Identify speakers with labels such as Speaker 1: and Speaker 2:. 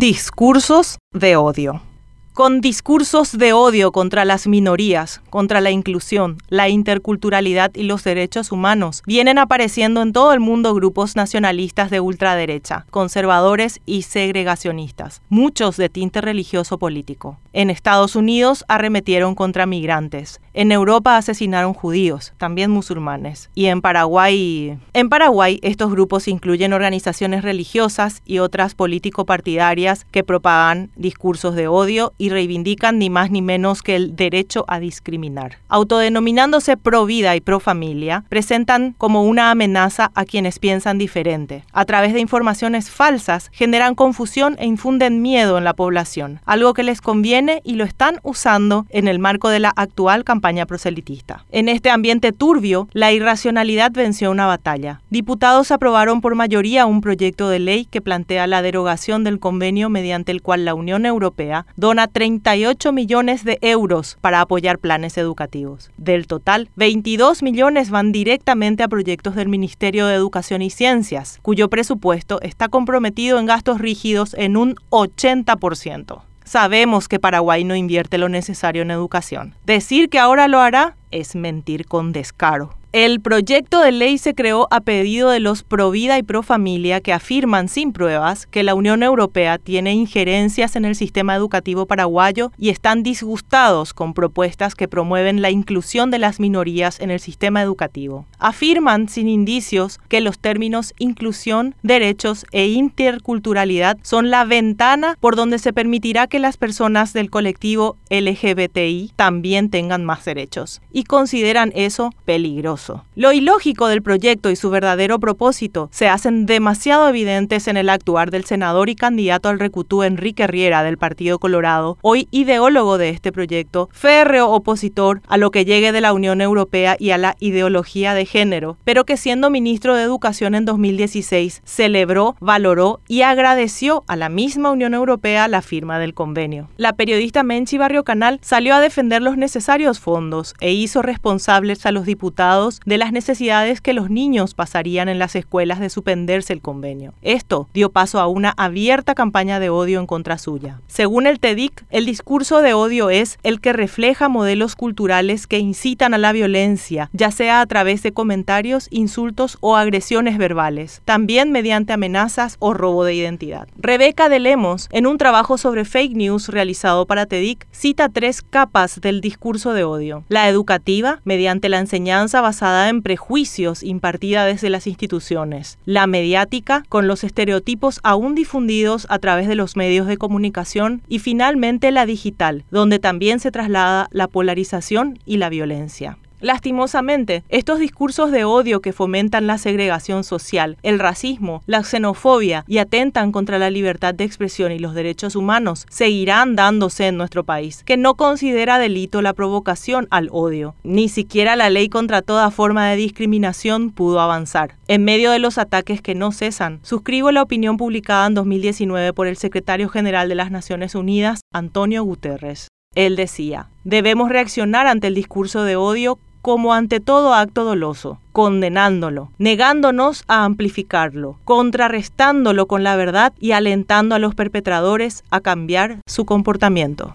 Speaker 1: Discursos de odio con discursos de odio contra las minorías, contra la inclusión, la interculturalidad y los derechos humanos, vienen apareciendo en todo el mundo grupos nacionalistas de ultraderecha, conservadores y segregacionistas, muchos de tinte religioso político. En Estados Unidos arremetieron contra migrantes, en Europa asesinaron judíos, también musulmanes, y en Paraguay... En Paraguay estos grupos incluyen organizaciones religiosas y otras político-partidarias que propagan discursos de odio y reivindican ni más ni menos que el derecho a discriminar. Autodenominándose pro vida y pro familia, presentan como una amenaza a quienes piensan diferente. A través de informaciones falsas, generan confusión e infunden miedo en la población, algo que les conviene y lo están usando en el marco de la actual campaña proselitista. En este ambiente turbio, la irracionalidad venció una batalla. Diputados aprobaron por mayoría un proyecto de ley que plantea la derogación del convenio mediante el cual la Unión Europea dona 38 millones de euros para apoyar planes educativos. Del total, 22 millones van directamente a proyectos del Ministerio de Educación y Ciencias, cuyo presupuesto está comprometido en gastos rígidos en un 80%. Sabemos que Paraguay no invierte lo necesario en educación. Decir que ahora lo hará es mentir con descaro. El proyecto de ley se creó a pedido de los pro vida y pro familia que afirman sin pruebas que la Unión Europea tiene injerencias en el sistema educativo paraguayo y están disgustados con propuestas que promueven la inclusión de las minorías en el sistema educativo. Afirman sin indicios que los términos inclusión, derechos e interculturalidad son la ventana por donde se permitirá que las personas del colectivo LGBTI también tengan más derechos y consideran eso peligroso. Lo ilógico del proyecto y su verdadero propósito se hacen demasiado evidentes en el actuar del senador y candidato al recutú Enrique Riera del Partido Colorado, hoy ideólogo de este proyecto, férreo opositor a lo que llegue de la Unión Europea y a la ideología de género, pero que siendo ministro de Educación en 2016 celebró, valoró y agradeció a la misma Unión Europea la firma del convenio. La periodista Menchi Barrio Canal salió a defender los necesarios fondos e hizo responsables a los diputados de las necesidades que los niños pasarían en las escuelas de suspenderse el convenio. Esto dio paso a una abierta campaña de odio en contra suya. Según el TEDIC, el discurso de odio es el que refleja modelos culturales que incitan a la violencia, ya sea a través de comentarios, insultos o agresiones verbales, también mediante amenazas o robo de identidad. Rebeca de Lemos, en un trabajo sobre fake news realizado para TEDIC, cita tres capas del discurso de odio. La educativa, mediante la enseñanza basada basada en prejuicios impartida desde las instituciones, la mediática con los estereotipos aún difundidos a través de los medios de comunicación y finalmente la digital, donde también se traslada la polarización y la violencia. Lastimosamente, estos discursos de odio que fomentan la segregación social, el racismo, la xenofobia y atentan contra la libertad de expresión y los derechos humanos seguirán dándose en nuestro país, que no considera delito la provocación al odio. Ni siquiera la ley contra toda forma de discriminación pudo avanzar. En medio de los ataques que no cesan, suscribo la opinión publicada en 2019 por el secretario general de las Naciones Unidas, Antonio Guterres. Él decía, debemos reaccionar ante el discurso de odio como ante todo acto doloso, condenándolo, negándonos a amplificarlo, contrarrestándolo con la verdad y alentando a los perpetradores a cambiar su comportamiento.